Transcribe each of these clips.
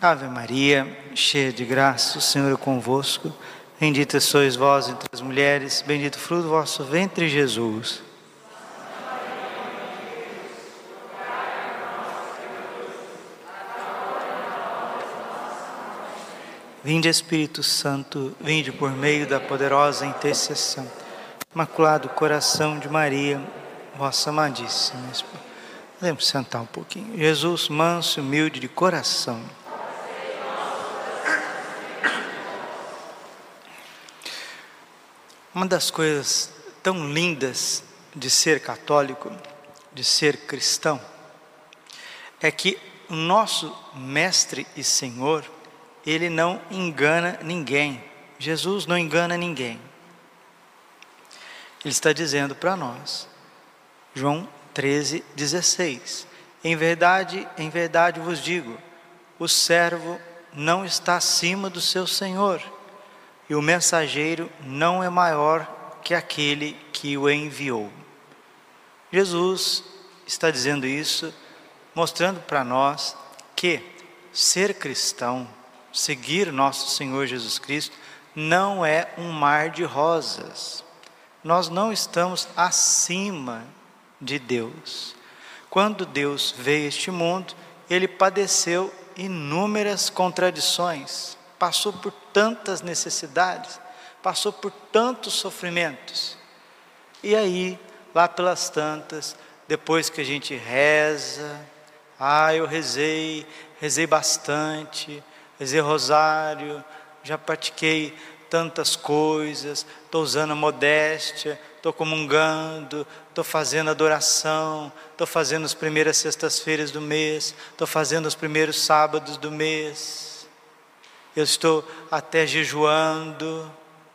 Ave Maria, cheia de graça, o Senhor é convosco. Bendita sois vós entre as mulheres, bendito fruto do vosso ventre, Jesus. Vinde Espírito Santo, vinde por meio da poderosa intercessão. Imaculado coração de Maria, vossa amadíssima. Podemos sentar um pouquinho. Jesus, manso e humilde de coração. Uma das coisas tão lindas de ser católico, de ser cristão, é que o nosso Mestre e Senhor, ele não engana ninguém. Jesus não engana ninguém. Ele está dizendo para nós, João 13, 16: Em verdade, em verdade vos digo, o servo não está acima do seu senhor, e o mensageiro não é maior que aquele que o enviou. Jesus está dizendo isso, mostrando para nós que ser cristão seguir nosso Senhor Jesus Cristo não é um mar de rosas. Nós não estamos acima de Deus. Quando Deus veio a este mundo, ele padeceu inúmeras contradições, passou por tantas necessidades, passou por tantos sofrimentos. E aí, lá pelas tantas, depois que a gente reza, ah, eu rezei, rezei bastante, rezei rosário, já pratiquei tantas coisas, estou usando a modéstia, estou comungando, estou fazendo adoração, estou fazendo as primeiras sextas-feiras do mês, estou fazendo os primeiros sábados do mês, eu estou até jejuando,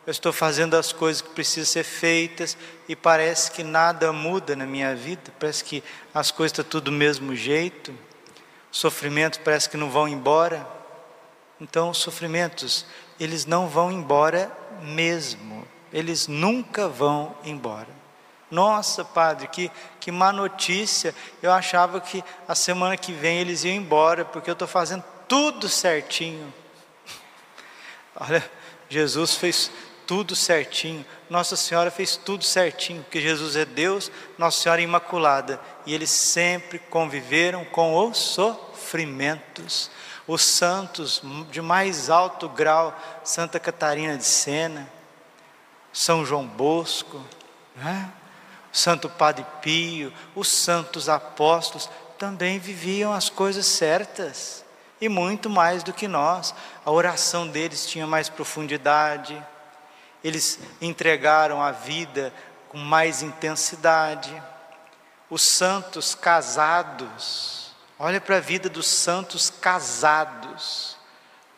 eu estou fazendo as coisas que precisam ser feitas e parece que nada muda na minha vida, parece que as coisas estão tudo do mesmo jeito, sofrimentos parece que não vão embora. Então, os sofrimentos, eles não vão embora mesmo. Eles nunca vão embora. Nossa, padre, que, que má notícia. Eu achava que a semana que vem eles iam embora, porque eu estou fazendo tudo certinho. Olha, Jesus fez tudo certinho. Nossa Senhora fez tudo certinho, porque Jesus é Deus, Nossa Senhora é Imaculada. E eles sempre conviveram com os sofrimentos os santos de mais alto grau, Santa Catarina de Sena, São João Bosco, né? Santo Padre Pio, os santos apóstolos também viviam as coisas certas e muito mais do que nós. A oração deles tinha mais profundidade, eles entregaram a vida com mais intensidade. Os santos casados, Olha para a vida dos santos casados.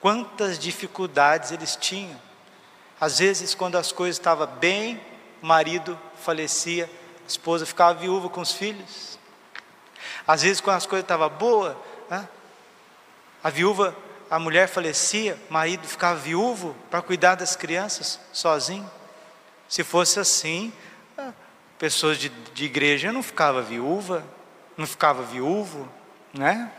Quantas dificuldades eles tinham. Às vezes, quando as coisas estavam bem, o marido falecia, a esposa ficava viúva com os filhos. Às vezes, quando as coisas estavam boas, a viúva, a mulher falecia, o marido ficava viúvo para cuidar das crianças sozinho. Se fosse assim, pessoas de, de igreja não ficava viúva, não ficava viúvo, né?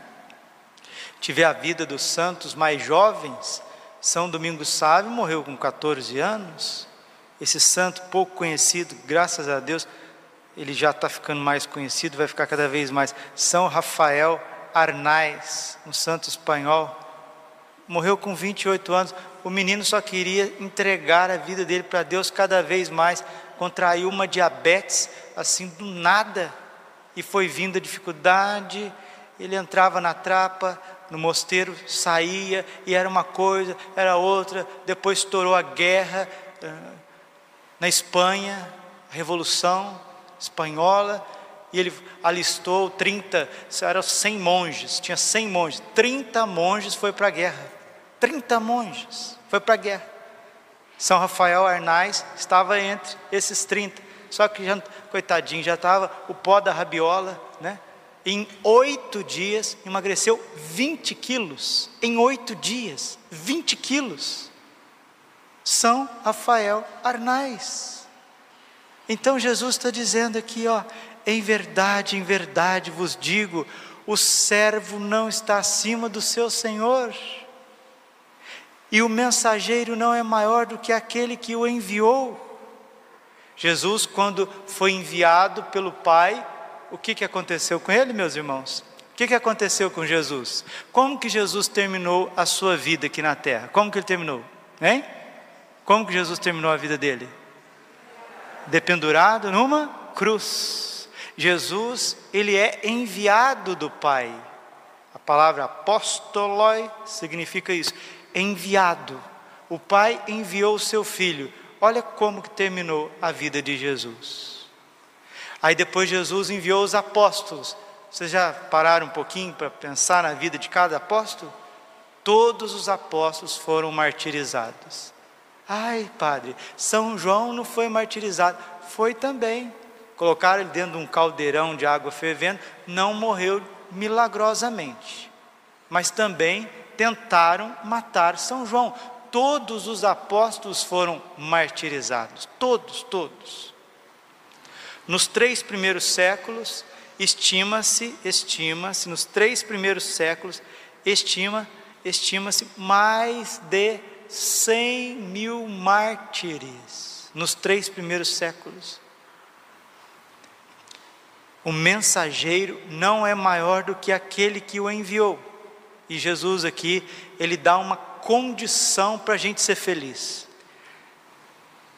Tive a vida dos santos mais jovens. São Domingos Sávio morreu com 14 anos. Esse santo pouco conhecido, graças a Deus, ele já está ficando mais conhecido, vai ficar cada vez mais. São Rafael Arnaiz, um santo espanhol, morreu com 28 anos. O menino só queria entregar a vida dele para Deus cada vez mais. Contraiu uma diabetes assim do nada e foi vindo a dificuldade ele entrava na trapa, no mosteiro, saía, e era uma coisa, era outra. Depois estourou a guerra eh, na Espanha, a Revolução Espanhola, e ele alistou 30, eram 100 monges, tinha 100 monges, 30 monges foi para a guerra, 30 monges foi para a guerra. São Rafael Arnais estava entre esses 30, só que já, coitadinho, já estava o pó da rabiola, né? Em oito dias emagreceu 20 quilos. Em oito dias, 20 quilos. São Rafael Arnais. Então Jesus está dizendo aqui, ó, em verdade, em verdade vos digo, o servo não está acima do seu senhor. E o mensageiro não é maior do que aquele que o enviou. Jesus, quando foi enviado pelo Pai, o que, que aconteceu com ele, meus irmãos? O que, que aconteceu com Jesus? Como que Jesus terminou a sua vida aqui na terra? Como que ele terminou? Hein? Como que Jesus terminou a vida dele? Dependurado numa cruz. Jesus, ele é enviado do Pai. A palavra apóstoloi significa isso, enviado. O Pai enviou o seu filho. Olha como que terminou a vida de Jesus. Aí depois Jesus enviou os apóstolos. Vocês já pararam um pouquinho para pensar na vida de cada apóstolo? Todos os apóstolos foram martirizados. Ai, padre, São João não foi martirizado. Foi também. Colocaram ele dentro de um caldeirão de água fervendo, não morreu milagrosamente. Mas também tentaram matar São João. Todos os apóstolos foram martirizados, todos, todos. Nos três primeiros séculos, estima-se, estima-se, nos três primeiros séculos, estima, estima-se mais de 100 mil mártires nos três primeiros séculos. O mensageiro não é maior do que aquele que o enviou. E Jesus aqui, ele dá uma condição para a gente ser feliz.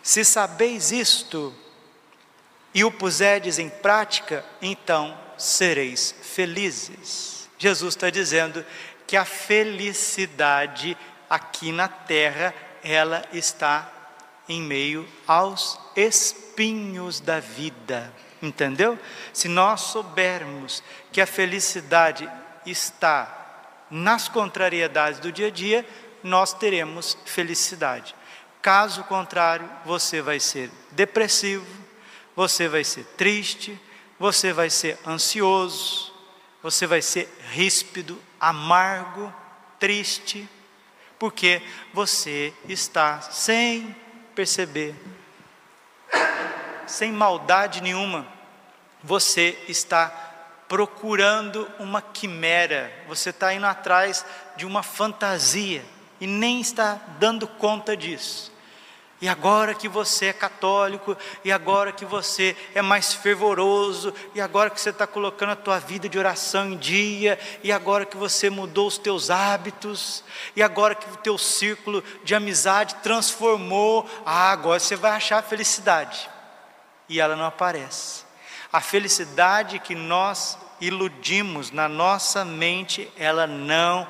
Se sabeis isto e o puserdes em prática, então sereis felizes. Jesus está dizendo que a felicidade aqui na terra, ela está em meio aos espinhos da vida. Entendeu? Se nós soubermos que a felicidade está nas contrariedades do dia a dia, nós teremos felicidade. Caso contrário, você vai ser depressivo, você vai ser triste, você vai ser ansioso, você vai ser ríspido, amargo, triste, porque você está sem perceber sem maldade nenhuma, você está procurando uma quimera, você está indo atrás de uma fantasia e nem está dando conta disso. E agora que você é católico, e agora que você é mais fervoroso, e agora que você está colocando a tua vida de oração em dia, e agora que você mudou os teus hábitos, e agora que o teu círculo de amizade transformou, ah, agora você vai achar a felicidade e ela não aparece. A felicidade que nós iludimos na nossa mente, ela não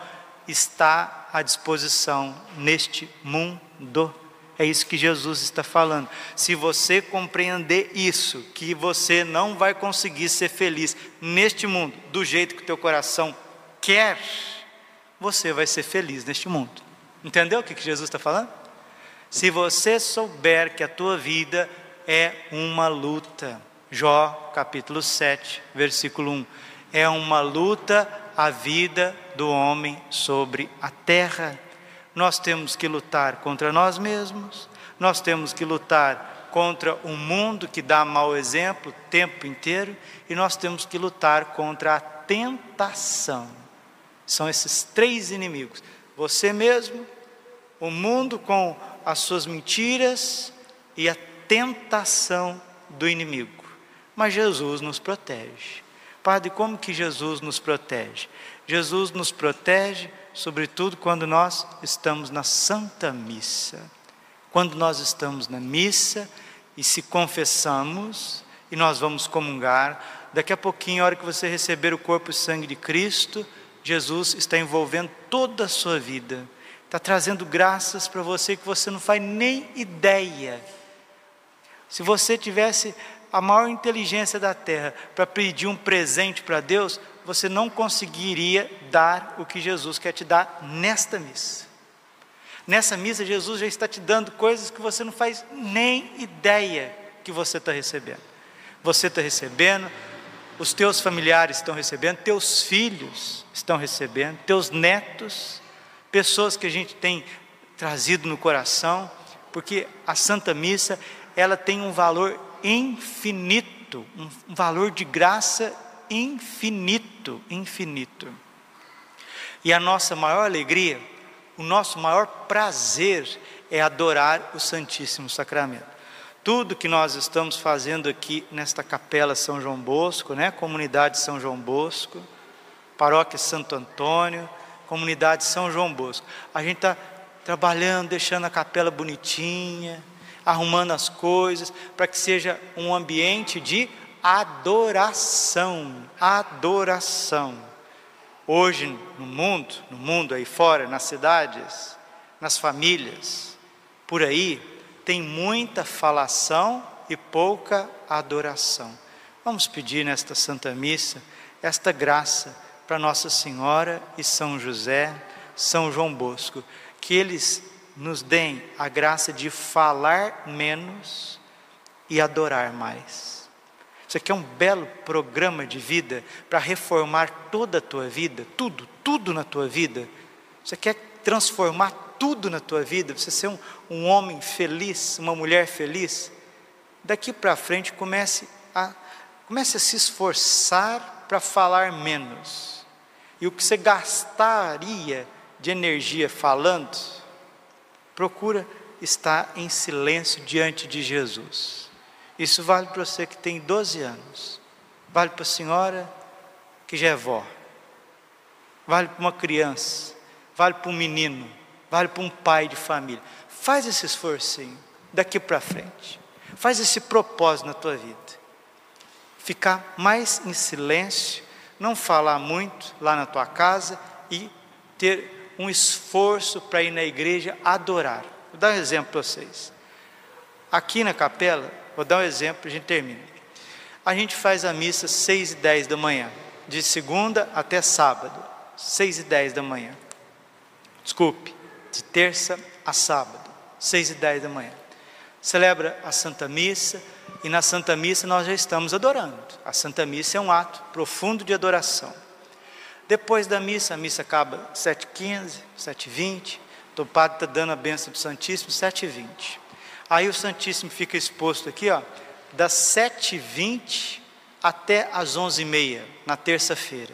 está à disposição neste mundo. É isso que Jesus está falando. Se você compreender isso, que você não vai conseguir ser feliz neste mundo do jeito que o teu coração quer, você vai ser feliz neste mundo. Entendeu o que Jesus está falando? Se você souber que a tua vida é uma luta. Jó, capítulo 7, versículo 1. É uma luta a vida do homem sobre a terra. Nós temos que lutar contra nós mesmos, nós temos que lutar contra o mundo que dá mau exemplo o tempo inteiro, e nós temos que lutar contra a tentação. São esses três inimigos: você mesmo, o mundo com as suas mentiras e a tentação do inimigo. Mas Jesus nos protege. Padre, como que Jesus nos protege? Jesus nos protege, sobretudo quando nós estamos na Santa Missa. Quando nós estamos na missa e se confessamos e nós vamos comungar, daqui a pouquinho, a hora que você receber o corpo e sangue de Cristo, Jesus está envolvendo toda a sua vida, está trazendo graças para você que você não faz nem ideia se você tivesse a maior inteligência da terra para pedir um presente para Deus, você não conseguiria dar o que Jesus quer te dar nesta missa. Nessa missa, Jesus já está te dando coisas que você não faz nem ideia que você está recebendo. Você está recebendo, os teus familiares estão recebendo, teus filhos estão recebendo, teus netos, pessoas que a gente tem trazido no coração, porque a Santa Missa ela tem um valor infinito, um valor de graça infinito, infinito. E a nossa maior alegria, o nosso maior prazer é adorar o Santíssimo Sacramento. Tudo que nós estamos fazendo aqui nesta capela São João Bosco, né? Comunidade São João Bosco, Paróquia Santo Antônio, Comunidade São João Bosco. A gente está trabalhando, deixando a capela bonitinha, arrumando as coisas, para que seja um ambiente de adoração. Adoração. Hoje no mundo, no mundo aí fora, nas cidades, nas famílias, por aí, tem muita falação e pouca adoração. Vamos pedir nesta Santa Missa esta graça para Nossa Senhora e São José, São João Bosco, que eles nos deem a graça de falar menos e adorar mais. Isso aqui é um belo programa de vida para reformar toda a tua vida, tudo, tudo na tua vida. Você quer transformar tudo na tua vida, você ser um, um homem feliz, uma mulher feliz. Daqui para frente comece a, comece a se esforçar para falar menos. E o que você gastaria de energia falando, procura estar em silêncio diante de Jesus. Isso vale para você que tem 12 anos, vale para a senhora que já é vó, vale para uma criança, vale para um menino, vale para um pai de família. Faz esse esforcinho daqui para frente, faz esse propósito na tua vida. Ficar mais em silêncio, não falar muito lá na tua casa e ter um esforço para ir na igreja adorar. Vou dar um exemplo para vocês. Aqui na capela, vou dar um exemplo, a gente termina. A gente faz a missa seis e dez da manhã, de segunda até sábado, seis e dez da manhã. Desculpe, de terça a sábado, seis e dez da manhã. Celebra a Santa Missa e na Santa Missa nós já estamos adorando. A Santa Missa é um ato profundo de adoração. Depois da missa, a missa acaba 7h15, 7h20, o padre está dando a benção do Santíssimo, 7h20. Aí o Santíssimo fica exposto aqui, ó, das 7h20 até as 11h30, na terça-feira.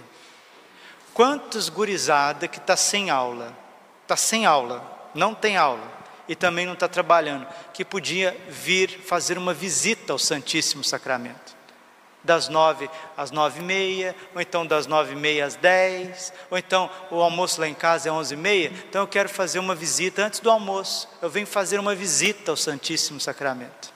Quantos gurizada que está sem aula, está sem aula, não tem aula, e também não está trabalhando, que podia vir fazer uma visita ao Santíssimo Sacramento das nove às nove e meia, ou então das nove e meia às dez, ou então o almoço lá em casa é onze e meia, então eu quero fazer uma visita antes do almoço, eu venho fazer uma visita ao Santíssimo Sacramento.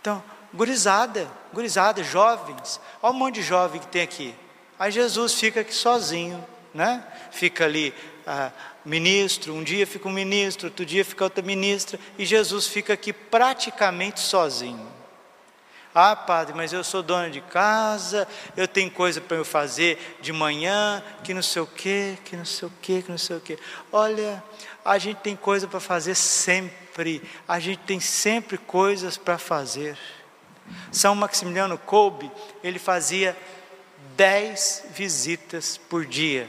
Então, gurizada, gurizada, jovens, olha um monte de jovem que tem aqui. Aí Jesus fica aqui sozinho, né? Fica ali ah, ministro, um dia fica um ministro, outro dia fica outra ministra, e Jesus fica aqui praticamente sozinho. Ah, padre, mas eu sou dona de casa, eu tenho coisa para eu fazer de manhã, que não sei o quê, que não sei o quê, que não sei o quê. Olha, a gente tem coisa para fazer sempre, a gente tem sempre coisas para fazer. São Maximiliano Kolbe, ele fazia dez visitas por dia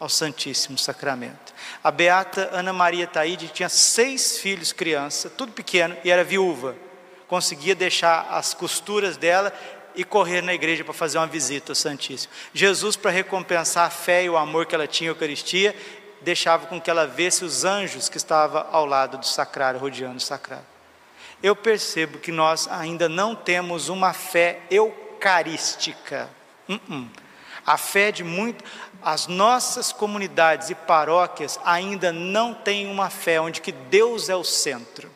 ao Santíssimo Sacramento. A beata Ana Maria Taide tinha seis filhos criança, tudo pequeno, e era viúva conseguia deixar as costuras dela e correr na igreja para fazer uma visita ao Santíssimo. Jesus, para recompensar a fé e o amor que ela tinha à Eucaristia, deixava com que ela visse os anjos que estavam ao lado do sacrário, rodeando o sacrário. Eu percebo que nós ainda não temos uma fé eucarística. Uh -uh. A fé de muito. As nossas comunidades e paróquias ainda não têm uma fé onde que Deus é o centro.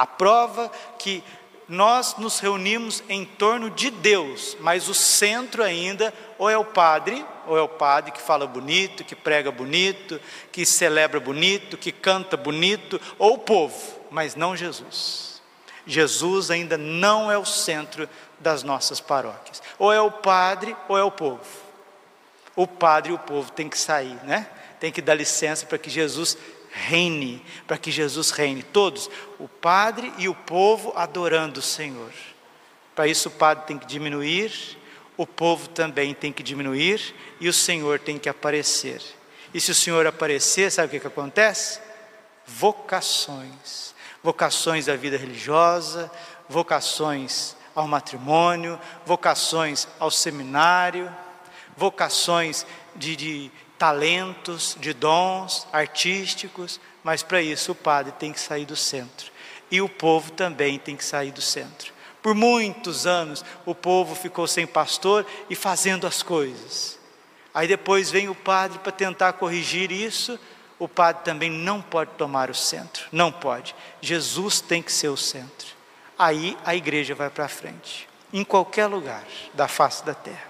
A prova que nós nos reunimos em torno de Deus, mas o centro ainda ou é o padre, ou é o padre que fala bonito, que prega bonito, que celebra bonito, que canta bonito, ou o povo, mas não Jesus. Jesus ainda não é o centro das nossas paróquias. Ou é o padre ou é o povo. O padre e o povo tem que sair, né? Tem que dar licença para que Jesus reine, para que Jesus reine. Todos, o padre e o povo adorando o Senhor. Para isso o padre tem que diminuir, o povo também tem que diminuir e o Senhor tem que aparecer. E se o Senhor aparecer, sabe o que, que acontece? Vocações. Vocações da vida religiosa, vocações ao matrimônio, vocações ao seminário, vocações de, de talentos, de dons artísticos, mas para isso o padre tem que sair do centro. E o povo também tem que sair do centro. Por muitos anos o povo ficou sem pastor e fazendo as coisas. Aí depois vem o padre para tentar corrigir isso. O padre também não pode tomar o centro, não pode. Jesus tem que ser o centro. Aí a igreja vai para frente, em qualquer lugar da face da terra.